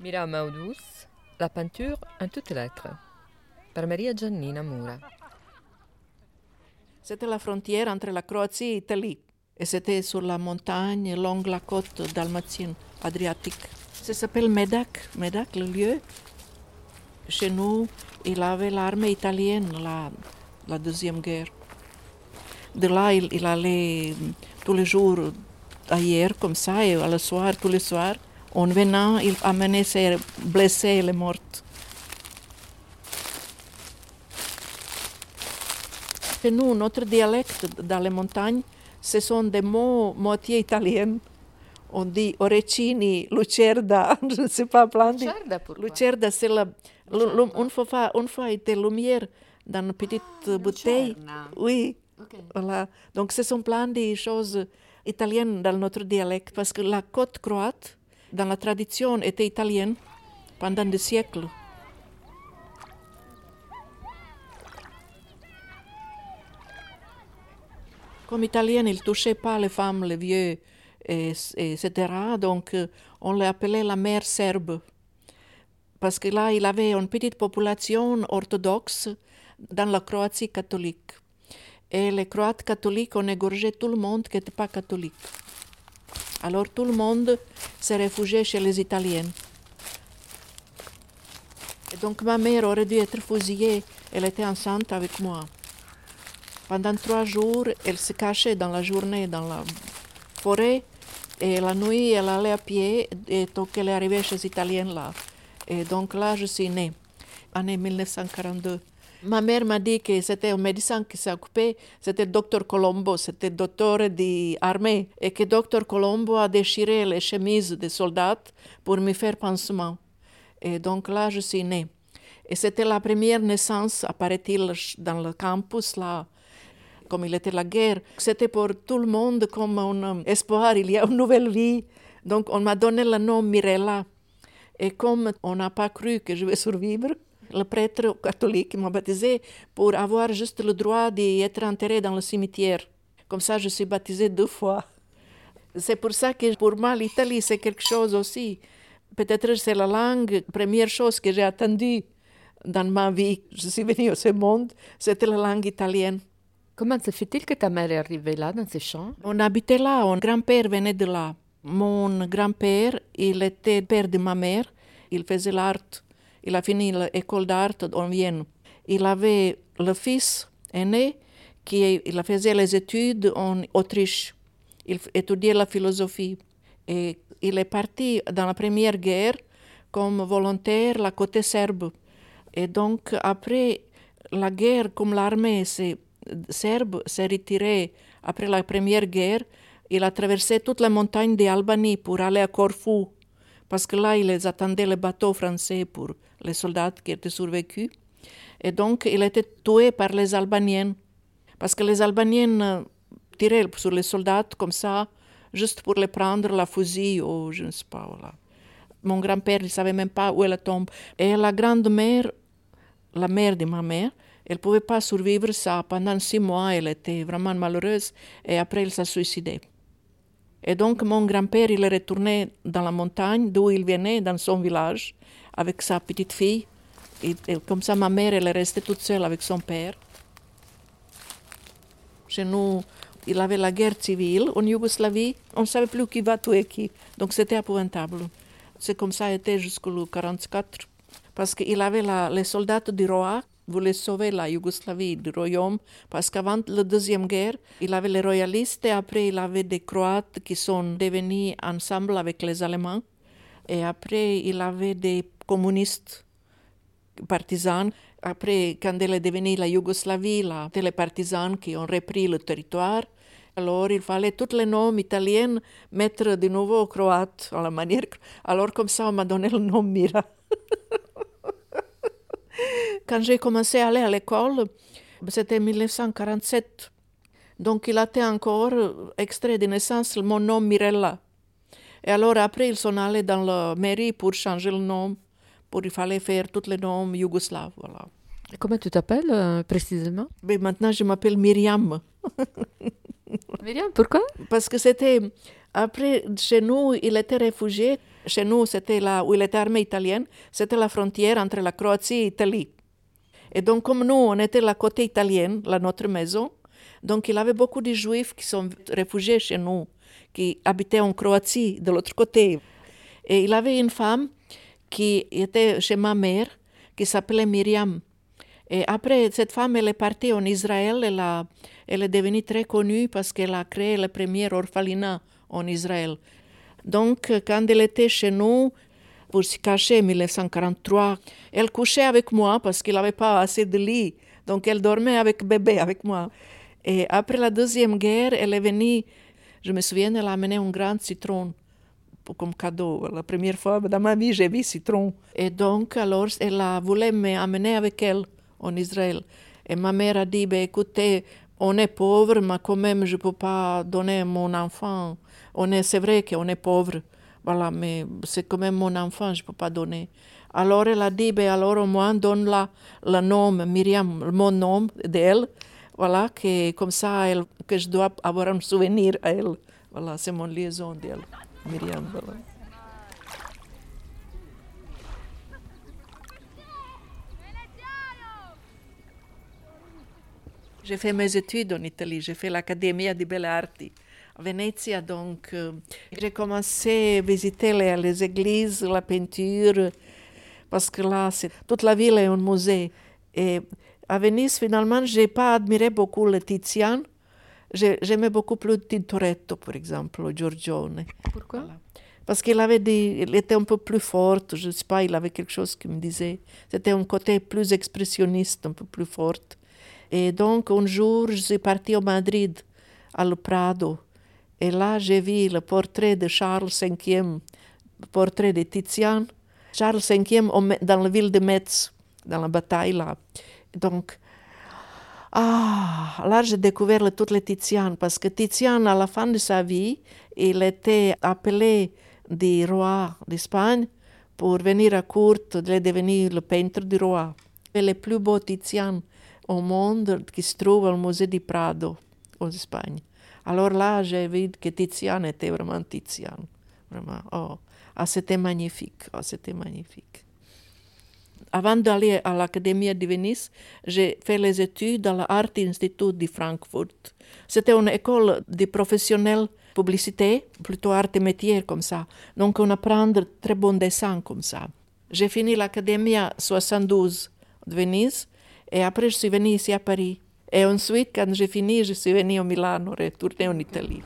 Mira Maudus, la peinture en toutes lettres, par Maria Giannina Mura. C'était la frontière entre la Croatie et l'Italie. Et c'était sur la montagne, longue la côte dalmatienne, adriatique. Ça s'appelle Medak, Medak, le lieu. Chez nous, il avait l'armée italienne, la, la Deuxième Guerre. De là, il, allait tous les jours ailleurs, comme ça, et le soir, tous les soirs. En venant, il amenait ses blessés et les morts. Chez nous, notre dialecte dans les montagnes, ce sont des mots moitié italiens. On dit orecini, lucerda, je ne sais pas plein de... Lucerda, pourquoi Lucerda, c'est la... Une fois, une fois, était lumière dans une petite bouteille. Oui, voilà. Donc, ce sont plein de choses italiennes dans notre dialecte, parce que la côte croate, dans la tradition, était italienne pendant des siècles. Comme italien, il ne touchait pas les femmes, les vieux, et, et etc. Donc, on l'appelait la mère serbe. Parce que là, il avait une petite population orthodoxe dans la Croatie catholique. Et les Croates catholiques ont égorgé tout le monde qui n'était pas catholique. Alors tout le monde s'est réfugié chez les Italiens. Et donc ma mère aurait dû être fusillée. Elle était enceinte avec moi. Pendant trois jours, elle se cachait dans la journée dans la forêt et la nuit, elle allait à pied et donc elle est arrivée chez les Italiens là. Et donc là, je suis née, année 1942. Ma mère m'a dit que c'était un médecin qui s'est occupé, c'était le docteur Colombo, c'était le docteur de et que docteur Colombo a déchiré les chemises des soldats pour me faire pansement. Et donc là, je suis née. Et c'était la première naissance, apparaît-il, dans le campus là, comme il était la guerre. C'était pour tout le monde comme un espoir, il y a une nouvelle vie. Donc on m'a donné le nom Mirella. Et comme on n'a pas cru que je vais survivre, le prêtre catholique m'a baptisé pour avoir juste le droit d'être enterré dans le cimetière. Comme ça, je suis baptisée deux fois. C'est pour ça que pour moi, l'Italie, c'est quelque chose aussi. Peut-être c'est la langue, première chose que j'ai attendue dans ma vie. Je suis venue au ce monde, c'était la langue italienne. Comment se fait-il que ta mère est arrivée là, dans ces champs? On habitait là, mon grand-père venait de là. Mon grand-père, il était père de ma mère, il faisait l'art. Il a fini l'école d'art en Vienne. Il avait le fils aîné qui il faisait les études en Autriche. Il étudiait la philosophie. Et il est parti dans la première guerre comme volontaire la côté serbe. Et donc, après la guerre, comme l'armée serbe s'est retirée après la première guerre, il a traversé toute la montagne d'Albanie pour aller à Corfou, parce que là, il les attendait le bateau français pour les soldats qui étaient survécus. Et donc, il était tué par les Albaniens, parce que les Albaniens tiraient sur les soldats comme ça, juste pour les prendre la fusil ou je ne sais pas. Mon grand-père ne savait même pas où la tombe. Et la grande-mère, la mère de ma mère, elle ne pouvait pas survivre ça. Pendant six mois, elle était vraiment malheureuse et après, elle s'est suicidée. Et donc, mon grand-père, il est retourné dans la montagne d'où il venait, dans son village, avec sa petite fille. Et, comme ça, ma mère, elle est restée toute seule avec son père. Chez nous, il avait la guerre civile en Yougoslavie. On ne savait plus qui va tuer qui. Donc, c'était épouvantable. C'est comme ça été jusqu'au 1944. Parce qu'il avait la, les soldats du roi voulait sauver la Yougoslavie du royaume parce qu'avant la deuxième guerre, il avait les royalistes et après il avait des Croates qui sont devenus ensemble avec les Allemands et après il avait des communistes partisans. Après, quand elle est devenue la Yougoslavie, là, les partisans qui ont repris le territoire. Alors, il fallait tous les noms italiens mettre de nouveau croate à la manière. Alors, comme ça, on m'a donné le nom Mira. Quand j'ai commencé à aller à l'école, c'était 1947. Donc il était encore extrait de naissance mon nom Mirella. Et alors après, ils sont allés dans la mairie pour changer le nom. Pour il fallait faire tous les noms yougoslaves. Voilà. Comment tu t'appelles euh, précisément? Mais maintenant, je m'appelle Myriam. Myriam, pourquoi? Parce que c'était Après, chez nous, il était réfugié. Chez nous, c'était là où il était armée italienne. C'était la frontière entre la Croatie et l'Italie. Et donc, comme nous, on était la côté italienne, la notre maison, donc il avait beaucoup de juifs qui sont réfugiés chez nous, qui habitaient en Croatie, de l'autre côté. Et il avait une femme qui était chez ma mère, qui s'appelait Myriam. Et après, cette femme, elle est partie en Israël. Elle, elle est devenue très connue parce qu'elle a créé le premier orphelinat en Israël. Donc, quand elle était chez nous, pour se cacher en 1943, elle couchait avec moi parce qu'il n'avait pas assez de lit. Donc, elle dormait avec bébé, avec moi. Et après la Deuxième Guerre, elle est venue, je me souviens, elle a amené un grand citron comme cadeau. La première fois dans ma vie, j'ai vu citron. Et donc, alors, elle a voulu m'amener avec elle en Israël. Et ma mère a dit, ben, écoutez, on est pauvre, mais quand même, je ne peux pas donner mon enfant. On est, c'est vrai qu'on est pauvre, voilà, mais c'est quand même mon enfant, je ne peux pas donner. Alors elle a dit, ben alors au moins donne-la le nom, Myriam, mon nom d'elle, voilà, que comme ça, que je dois avoir un souvenir à elle. Voilà, c'est mon liaison d'elle, Myriam, voilà. J'ai fait mes études en Italie, j'ai fait l'Accademia di Belle Arti Venezia, donc euh, j'ai commencé à visiter les, les, églises, la peinture, parce que là, toute la ville est un musée. Et à Venise, finalement, je n'ai pas admiré beaucoup le Tizian. J'aimais beaucoup plus Tintoretto, par exemple, Giorgione. Pourquoi? Voilà. Parce qu'il avait dit, il était un peu plus fort, je ne sais pas, il avait quelque chose qui me disait. C'était un côté plus expressionniste, un peu plus fort. Et donc, un jour, je suis partie au Madrid, à Le Prado. Et là, j'ai vu le portrait de Charles V, le portrait de Tizian. Charles V dans la ville de Metz, dans la bataille là. Donc, ah, là, j'ai découvert toutes les Tizian, parce que Tizian, à la fin de sa vie, il était appelé du roi d'Espagne pour venir à court, de devenir le peintre du roi. Et le plus beau Tizian au monde qui se trouve au musée du Prado, en Espagne. Alors là, j'ai vu que Tizian était vraiment Tizian. Vraiment, oh, ah, c'était magnifique, oh, c'était magnifique. Avant d'aller à l'Académie de Venise, j'ai fait les études à l'Art Institute de Francfort. C'était une école de professionnels publicité, plutôt art et métier comme ça. Donc on apprend très bon dessin comme ça. J'ai fini l'Académie 72 de Venise et après je suis venue ici à Paris. Et ensuite, quand j'ai fini, je suis venue au Milano, retournée en Italie.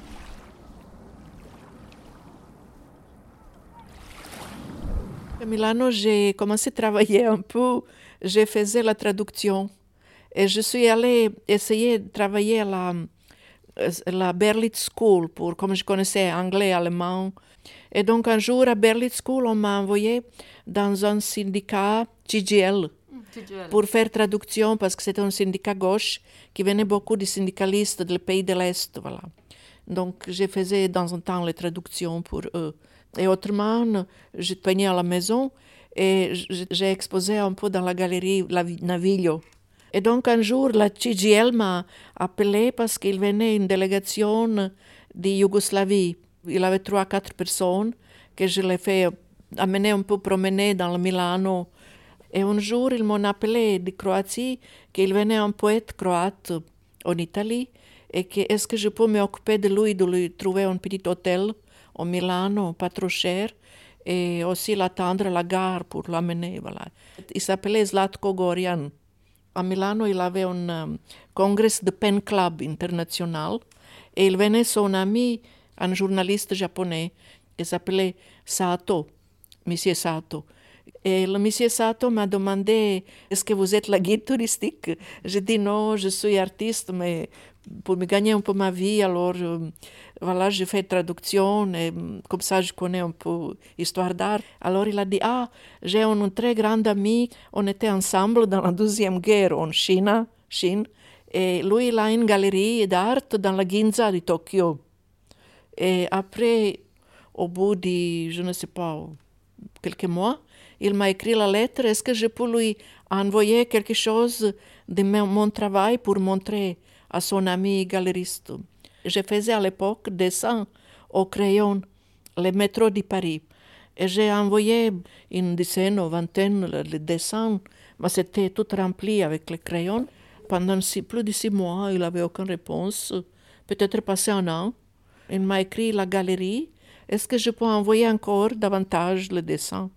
À Milano, j'ai commencé à travailler un peu. Je faisais la traduction. Et je suis allée essayer de travailler à la, la Berlitz School, pour, comme je connaissais anglais, allemand. Et donc, un jour, à Berlitz School, on m'a envoyé dans un syndicat GGL pour faire traduction parce que c'était un syndicat gauche qui venait beaucoup de syndicalistes du pays de l'Est. Voilà. Donc, je faisais dans un temps les traductions pour eux. Et autrement, je peignais à la maison et j'ai exposé un peu dans la galerie Naviglio. Et donc, un jour, la CGL m'a appelé parce qu'il venait une délégation de Yougoslavie. Il avait trois, quatre personnes que je les fait amener un peu promener dans le Milano et un jour, ils m'ont appelé de Croatie qu'il venait un poète croate en Italie et que est-ce que je peux m'occuper de lui, de lui trouver un petit hôtel au Milano, pas trop cher, et aussi l'attendre à la gare pour l'amener. Voilà. Il s'appelait Zlatko Gorian. À Milano, il avait un um, congrès de pen club international et il venait son ami, un journaliste japonais, qui s'appelait Sato, Monsieur Sato. Et le monsieur Sato m'a demandé Est-ce que vous êtes la guide touristique? J'ai dit non, je suis artiste, mais pour me gagner un peu ma vie, alors euh, voilà, je fais traduction et comme ça je connais un peu l'histoire d'art. Alors il a dit Ah, j'ai un très grand ami, on était ensemble dans la Deuxième Guerre en Chine, Chine et lui il a une galerie d'art dans la Ginza de Tokyo. Et après, au bout de, je ne sais pas, quelques mois, il m'a écrit la lettre, est-ce que je peux lui envoyer quelque chose de mon travail pour montrer à son ami galeriste? Je faisais à l'époque dessin au crayon le métro de Paris. Et j'ai envoyé une dizaine ou vingtaine de dessins, mais c'était tout rempli avec les crayons. Pendant plus de six mois, il n'avait aucune réponse. Peut-être passé un an. Il m'a écrit la galerie. Est-ce que je peux envoyer encore davantage le dessin?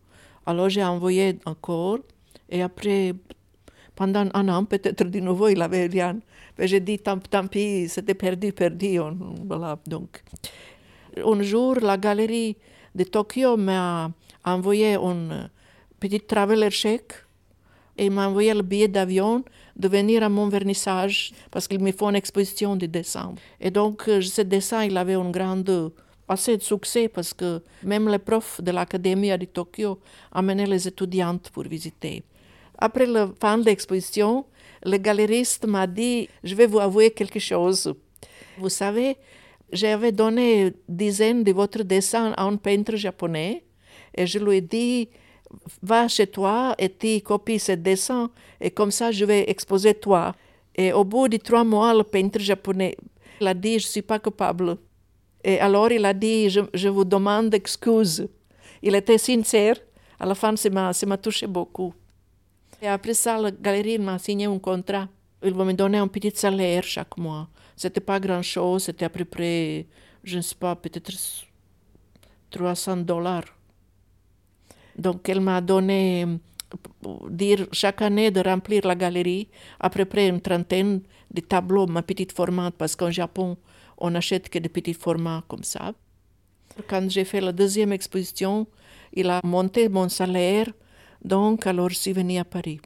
Alors j'ai envoyé encore. Et après, pendant un an, peut-être de nouveau, il n'avait rien. Mais j'ai dit, tant, pis, c'était perdu, perdu. voilà, donc. Un jour, la galerie de Tokyo m'a envoyé un petit traveler chèque et m'a envoyé le billet d'avion de venir à mon vernissage parce qu'il me faut une exposition de dessin. Et donc, euh, ce dessin, il avait un grand assez de succès parce que même les profs de l'Académie de Tokyo amenaient les étudiantes pour visiter. Après la fin de l'exposition, le galeriste m'a dit Je vais vous avouer quelque chose. Vous savez, j'avais donné dizaines de votre dessins à un peintre japonais et je lui ai dit Va chez toi et tu copies ce dessin et comme ça je vais exposer toi. Et au bout de trois mois, le peintre japonais a dit Je ne suis pas capable. Et alors il a dit Je, je vous demande excuse. Il était sincère. À la fin, ça m'a touché beaucoup. Et après ça, la galerie m'a signé un contrat. Il va me donner un petit salaire chaque mois. C'était pas grand-chose, c'était à peu près, je ne sais pas, peut-être 300 dollars. Donc elle m'a donné, dire chaque année de remplir la galerie, à peu près une trentaine de tableaux, ma petite format, parce qu'en Japon, on n'achète que des petits formats comme ça. Quand j'ai fait la deuxième exposition, il a monté mon salaire, donc alors je suis venue à Paris.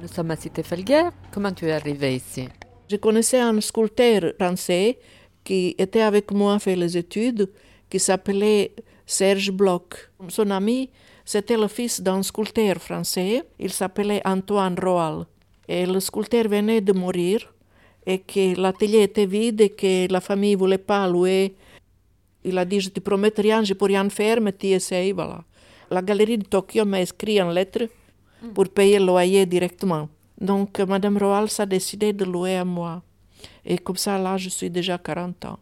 Nous sommes à Cité Felguer. Comment tu es arrivé ici? Je connaissais un sculpteur français qui était avec moi à faire les études, qui s'appelait Serge Bloch. Son ami, c'était le fils d'un sculpteur français. Il s'appelait Antoine Roal. Et le sculpteur venait de mourir et que l'atelier était vide et que la famille ne voulait pas louer. Il a dit, je te promets rien, je ne peux rien faire, mais tu essayes, voilà. La galerie de Tokyo m'a écrit en lettres pour payer le loyer directement. Donc, Madame Roal a décidé de louer à moi. Et comme ça, là, je suis déjà 40 ans.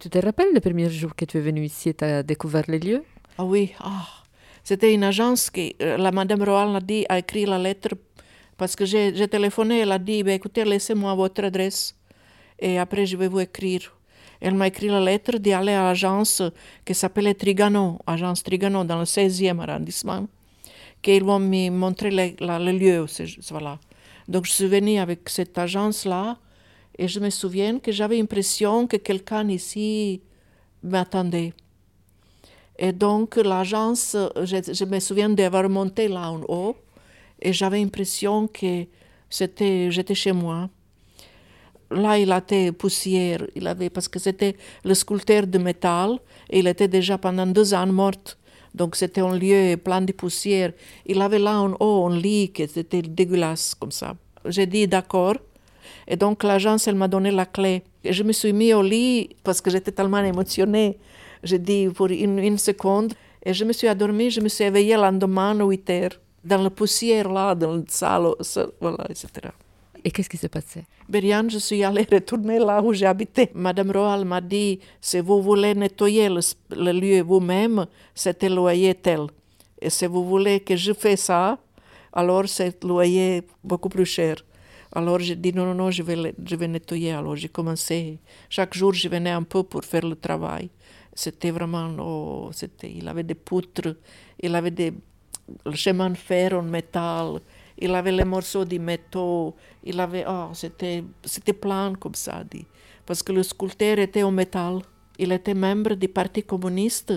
Tu te rappelles le premier jour que tu es venue ici et tu as découvert les lieux? Ah oui, ah. c'était une agence qui, euh, la Madame Roal a dit, a écrit la lettre parce que j'ai téléphoné, elle a dit, ben, écoutez, laissez-moi votre adresse et après je vais vous écrire. Elle m'a écrit la lettre d'aller à l'agence qui s'appelait Trigano, agence Trigano dans le 16e arrondissement qu'ils vont me montrer le, lieu. Voilà. Donc je suis venue avec cette agence-là et je me souviens que j'avais l'impression que quelqu'un ici m'attendait. Et donc l'agence, je, me souviens d'avoir monté là en haut et j'avais l'impression que c'était, j'étais chez moi. Là, il était poussière, il avait, parce que c'était le sculpteur de métal et il était déjà pendant deux ans mort. Donc c'était un lieu plein de poussière. Il avait là en haut un lit qui était dégueulasse comme ça. J'ai dit d'accord. Et donc l'agence, elle m'a donné la clé. Et je me suis mis au lit parce que j'étais tellement émotionnée. J'ai dit pour une, seconde. Et je me suis endormie, je me suis éveillée le lendemain à 8 heures. Dans la poussière là, dans le salle, voilà, etc. Et qu'est-ce qui s'est passé? Berian, je suis allée retourner là où j'habitais. Madame Roal m'a dit, si vous voulez nettoyer le, lieu vous-même, c'est le loyer tel. Et si vous voulez que je fasse ça, alors c'est loyer beaucoup plus cher. Alors j'ai dit non, non, non, je vais, je vais nettoyer. Alors j'ai commencé. Chaque jour, je venais un peu pour faire le travail. C'était vraiment, oh, c'était, il avait des poutres, il avait des chemins de fer en métal, il avait les morceaux de métaux, il avait, oh, c'était, c'était plein comme ça, dit. Parce que le sculpteur était en métal. Il était membre du Parti communiste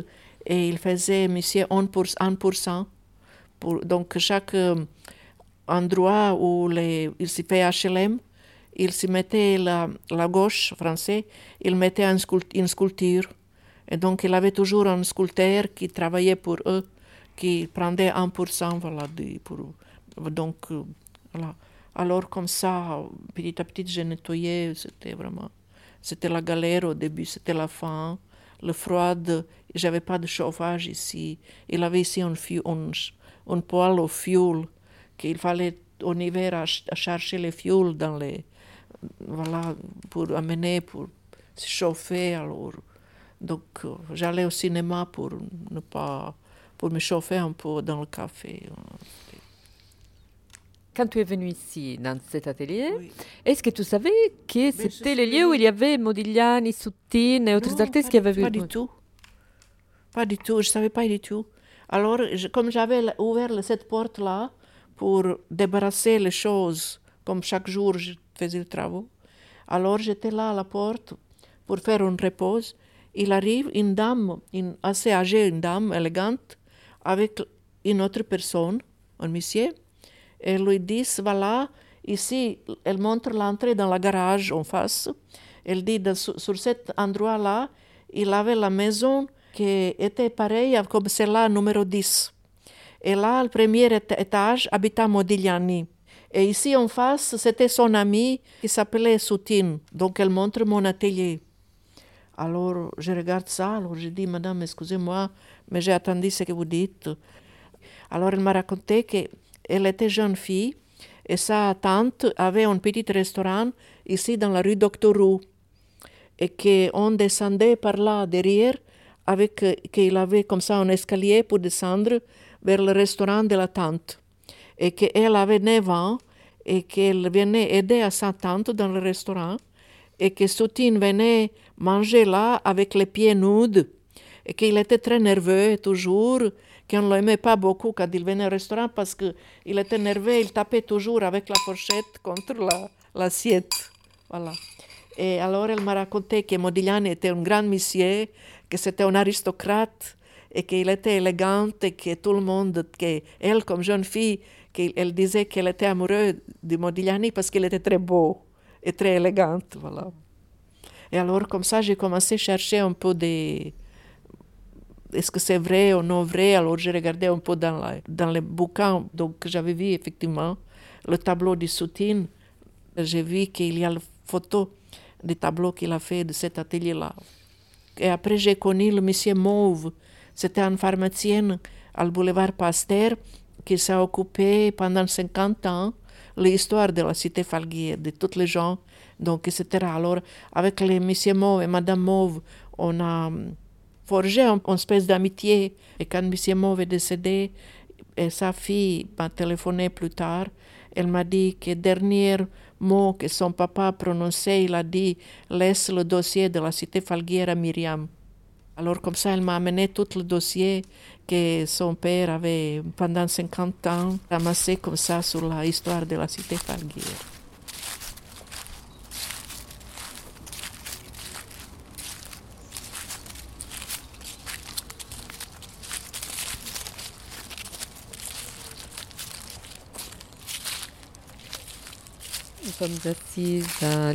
et il faisait monsieur 1%. Pour, donc, chaque endroit où les, il s'y fait HLM, il s'y mettait la, la gauche français, il mettait une sculpture. Et donc, il avait toujours un sculpteur qui travaillait pour eux, qui prenait 1%, voilà, pour donc, euh, voilà. Alors, comme ça, petit à petit, j'ai nettoyé. C'était vraiment. C'était la galère au début, c'était la faim, le froid. J'avais pas de chauffage ici. Il avait ici un, un, un poêle au fioul qu'il fallait en hiver à, chercher les fioul dans les, voilà, pour amener, pour se chauffer. Alors, donc, euh, j'allais au cinéma pour ne pas, pour me chauffer un peu dans le café. Quand tu es venu ici, dans cet atelier, Oui. est-ce que tu savais que c'était le lieu où il y avait Modigliani, Soutine et autres Non, artistes qui avaient vu Pas du tout. Pas du tout, je ne savais pas du tout. Alors, je- comme j'avais ouvert cette porte-là pour débarrasser les choses, comme chaque jour je faisais le travail, alors j'étais là à la porte pour faire une repose. Il arrive une dame, une, assez âgée, une dame élégante, avec une autre personne, un monsieur, et lui dit, voilà, ici, elle montre l'entrée dans la garage en face. Elle dit, sur, cet endroit-là, il avait la maison qui était pareille comme celle-là, numéro 10. Et là, le premier éta- étage, habitait Modigliani. Et ici en face, c'était son ami qui s'appelait Soutine. Donc, elle montre mon atelier. Alors, je regarde ça, alors je dis, Madame, excusez-moi, mais j'ai attendu ce que vous dites. Alors, elle m'a raconté qu'elle était jeune fille et sa tante avait un petit restaurant ici dans la rue Doctor Roux et qu'on descendait par là derrière avec qu'il avait comme ça un escalier pour descendre vers le restaurant de la tante et qu'elle avait 9 ans et qu'elle venait aider à sa tante dans le restaurant et que Soutine venait manger là avec les pieds nus et qu'il était très nerveux toujours, qu'on ne l'aimait pas beaucoup quand il venait au restaurant parce qu'il était nerveux, il tapait toujours avec la fourchette contre la- l'assiette. voilà. Et alors elle m'a raconté que Modigliani était un grand monsieur, que c'était un aristocrate et qu'il était élégant et que tout le monde, que elle comme jeune fille, qu'elle elle disait qu'elle était amoureuse de Modigliani parce qu'il était très beau et très élégant. Voilà. Et alors comme ça, j'ai commencé à chercher un peu des... Est-ce que c'est vrai ou non vrai Alors j'ai regardé un peu dans, la- dans les bouquins. Donc j'avais vu effectivement le tableau de Soutine. J'ai vu qu'il y a la photo des tableaux qu'il a fait de cet atelier-là. Et après, j'ai connu le monsieur Mauve. C'était un pharmacien le boulevard Pasteur qui s'est occupé pendant 50 ans l'histoire de la cité Falguière, de tous les gens, donc, etc. Alors, avec les monsieur Mauve et madame Mauve, on a hum, forgé un- une espèce d'amitié. Et quand monsieur Mauve est décédé, et sa fille m'a téléphoné plus tard, elle m'a dit que dernier mot que son papa prononçait, il a dit laisse le dossier de la cité Falguière à Myriam. Alors comme ça, elle m'a amené tout le dossier que son père avait pendant 50 ans ramassé comme ça sur l'histoire de la cité Falguière. Sommes assises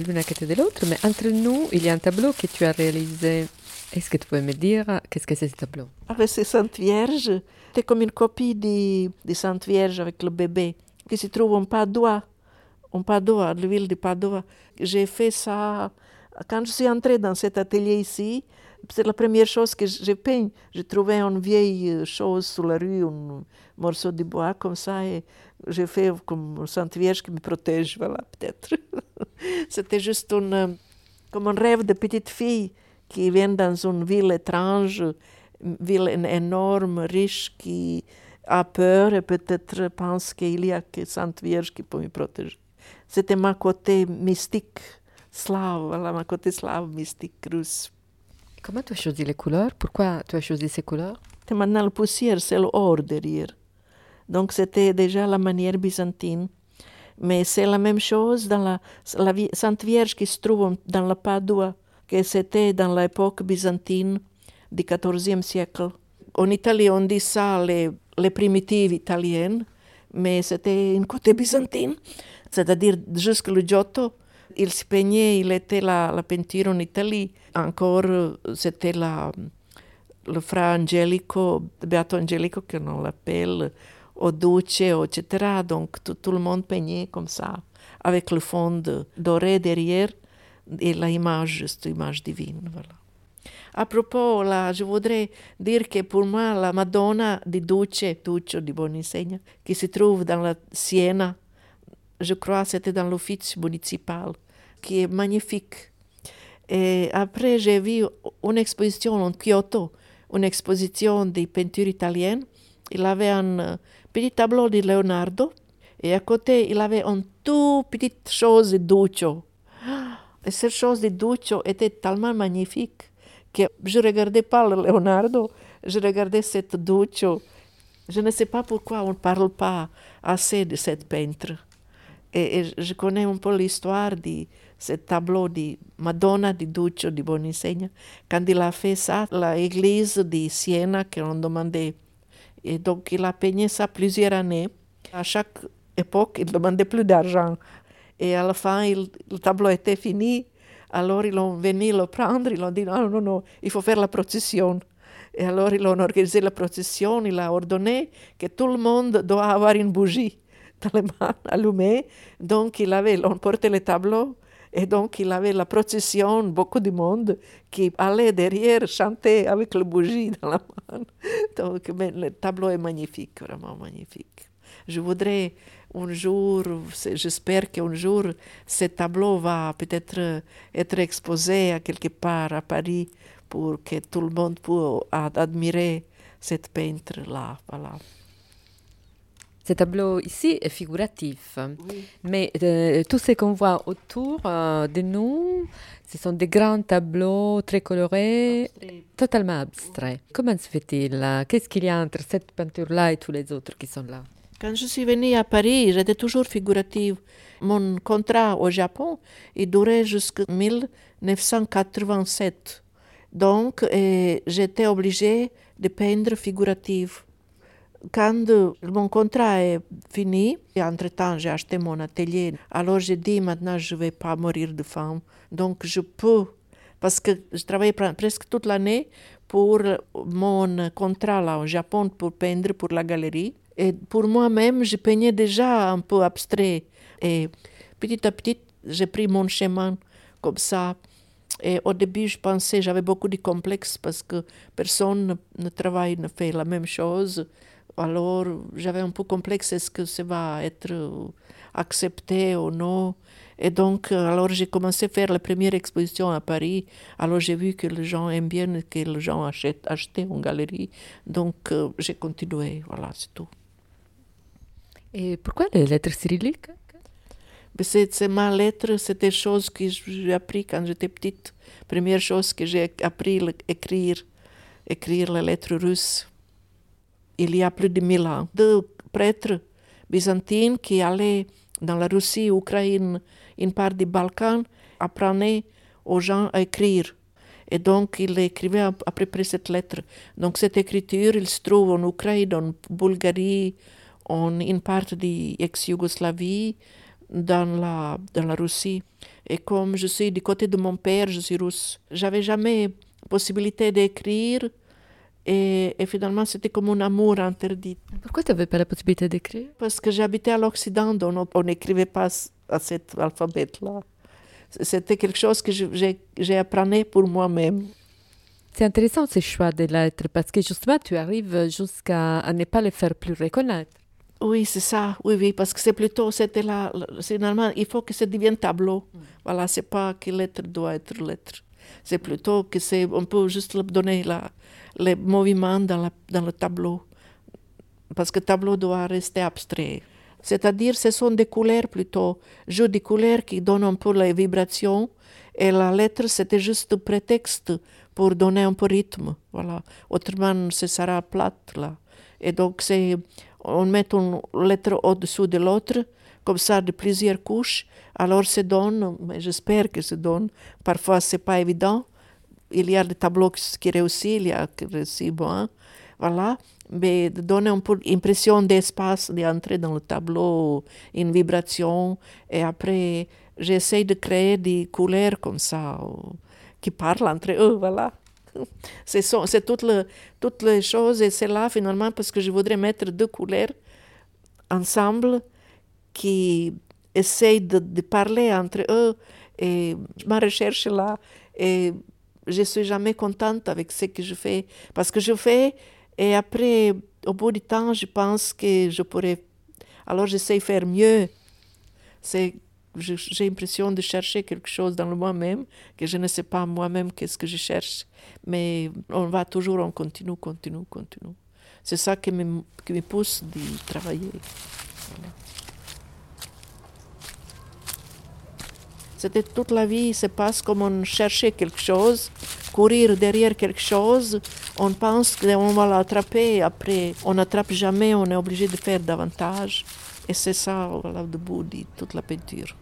l'une à côté de l'autre, mais entre nous, il y a un tableau que tu as réalisé. Est-ce que tu peux me dire qu'est-ce que c'est ce tableau? Avec ces Sainte Vierge, c'est comme une copie de, de Sainte Vierge avec le bébé qui se trouve en Padoua, en Padoua, la ville de Padoua. J'ai fait ça quand je suis entrée dans cet atelier ici. C'est la première chose que j'ai peint. J'ai trouvé une vieille euh, chose sur la rue, un morceau de bois comme ça, et j'ai fait comme Sainte Vierge qui me protège, voilà, peut-être. C'était juste euh, comme un rêve de petite fille qui vient dans une ville étrange, une ville énorme, riche, qui a peur et peut-être pense qu'il y a que Sainte Vierge qui peut me protéger. C'était ma côté mystique, slave, voilà, ma côté slave, mystique, russe. Comment tu as choisi les couleurs? Pourquoi tu as choisi ces couleurs? Maintenant, la poussière, c'est l'or derrière. Donc, c'était déjà la manière byzantine. Mais c'est la même chose dans la, Sainte Vierge qui se trouve dans la Padua, que c'était dans l'époque byzantine du XIVe siècle. En Italie, on dit ça les, les primitives italiennes, mais c'était une côté byzantine, c'est-à-dire jusque le Giotto. Il se peignait, il était la, la peinture en Italie. Encore, euh, c'était la, le fra Angelico, Beato Angelico, qu'on l'appelle, au Duce, etc. Donc tout, tout le monde peignait comme ça, avec le fond doré derrière et la image, cette image divine. Voilà. À propos, là, je voudrais dire que pour moi, la Madonna di Duce, Tuccio di Boninsegna, qui se trouve dans Siena, je crois c'était dans l'office municipal. qui est magnifique. Et après, j'ai vu une exposition en Kyoto, une exposition des peintures italiennes. Il avait un euh, petit tableau de Leonardo et à côté, il avait une toute petite chose de Duccio. Et cette chose de Duccio était tellement magnifique que je ne regardais pas le Leonardo, je regardais cette Duccio. Je ne sais pas pourquoi on ne parle pas assez de cette peintre. Et, et je connais un peu l'histoire de ce tableau de Madonna di Duccio di Bonisegna. Quand il a fait ça, l'église de Siena qui ont demandé. Et donc il a peigné ça plusieurs années. À chaque époque, il demandait plus d'argent. Et à la fin, il, le tableau était fini. Alors ils ont venu le prendre, ils ont dit non, non, non, il faut faire la procession. Et alors ils ont organisé la procession, il a ordonné que tout le monde doit avoir une bougie dans les mains allumée. Donc il avait, on portait le tableau et donc il avait la procession, beaucoup de monde qui allait derrière chanter avec la bougie dans la main. Donc le tableau est magnifique, vraiment magnifique. Je voudrais un jour, j'espère qu'un jour, ce tableau va peut-être être exposé à quelque part à Paris pour que tout le monde puisse admirer cette peintre-là. Voilà. Ce tableau ici est figuratif, oui. mais euh, tout ce qu'on voit autour euh, de nous, ce sont des grands tableaux très colorés, Abstrait. totalement abstraits. Oui. Comment se fait-il Qu'est-ce qu'il y a entre cette peinture-là et tous les autres qui sont là? Quand je suis venue à Paris, j'étais toujours figurative. Mon contrat au Japon, il durait jusqu'en 1987. Donc, j'étais obligée de peindre figurative. Quand mon contrat est fini, et entre-temps j'ai acheté mon atelier, alors j'ai dit maintenant je ne vais pas mourir de faim. Donc je peux, parce que je travaillais presque toute l'année pour mon contrat là au Japon pour peindre pour la galerie. Et pour moi-même, je peignais déjà un peu abstrait. Et petit à petit, j'ai pris mon chemin comme ça. Et au début, je pensais, j'avais beaucoup de complexes parce que personne ne travaille, ne fait la même chose. Alors, j'avais un peu complexe, est-ce que ça va être accepté ou non Et donc, alors j'ai commencé à faire la première exposition à Paris. Alors, j'ai vu que les gens aiment bien, que les gens achètent, achetaient en galerie. Donc, j'ai continué. Voilà, c'est tout. Et pourquoi les lettres cyrilliques? C'est ma lettre, c'est des choses que j'ai appris quand j'étais petite. Première chose que j'ai appris écrire, écrire les lettres russes. Il y a plus de mille ans. Deux prêtres byzantins qui allaient dans la Russie, Ukraine, une part des Balkans, apprenaient aux gens à écrire. Et donc, il écrivait à, peu près cette lettre. Donc, cette écriture, il se trouve en Ukraine, en Bulgarie, en une partie de l'ex-Yougoslavie, dans la, dans la Russie. Et comme je suis du côté de mon père, je suis russe, j'avais jamais possibilité d'écrire. Et, et, finalement, c'était comme un amour interdit. Pourquoi tu n'avais pas la possibilité d'écrire? Parce que j'habitais à l'Occident, donc on n'écrivait pas à cet alphabet-là. C'était quelque chose que j'ai appris pour moi-même. C'est intéressant ce choix des lettres parce que justement, tu arrives jusqu'à ne pas les faire plus reconnaître. Oui, c'est ça. Oui, oui, parce que c'est plutôt, c'était là, finalement, il faut que ça devienne tableau. Mm. Voilà, c'est pas que lettre doit être lettre. C'est plutôt que c'est, on peut juste donner la, les mouvements dans, le tableau. Parce que le tableau doit rester abstrait. C'est-à-dire, ce sont des couleurs plutôt, jeux de couleurs qui donnent un peu les vibrations. Et la lettre, c'était juste un prétexte pour donner un peu rythme. Voilà. Autrement, ce sera plate, là. Et donc, on met une lettre au-dessous de l'autre, comme ça de plusieurs couches, alors se donne, j'espère que se donne, parfois c'est pas évident, il y a des tableaux qui réussissent, il y a qui réussissent bon, voilà, mais de donner un peu l'impression d'espace, d'entrer dans le tableau, une vibration, et après j'essaie de créer des couleurs comme ça, qui parlent entre eux, voilà. C'est toutes, le, toutes les choses et c'est là finalement parce que je voudrais mettre deux couleurs ensemble qui essayent de, de parler entre eux et ma recherche là et je suis jamais contente avec ce que je fais parce que je fais et après au bout du temps je pense que je pourrais alors j'essaie de faire mieux c'est j'ai l'impression de chercher quelque chose dans le moi-même, que je ne sais pas moi-même qu'est-ce que je cherche. Mais on va toujours, on continue, continue, continue. C'est ça qui me, qui me pousse de travailler. C'était toute la vie, se passe comme on cherchait quelque chose, courir derrière quelque chose, on pense qu'on va l'attraper, après on n'attrape jamais, on est obligé de faire davantage. Et c'est ça, voilà, le bout de toute la peinture.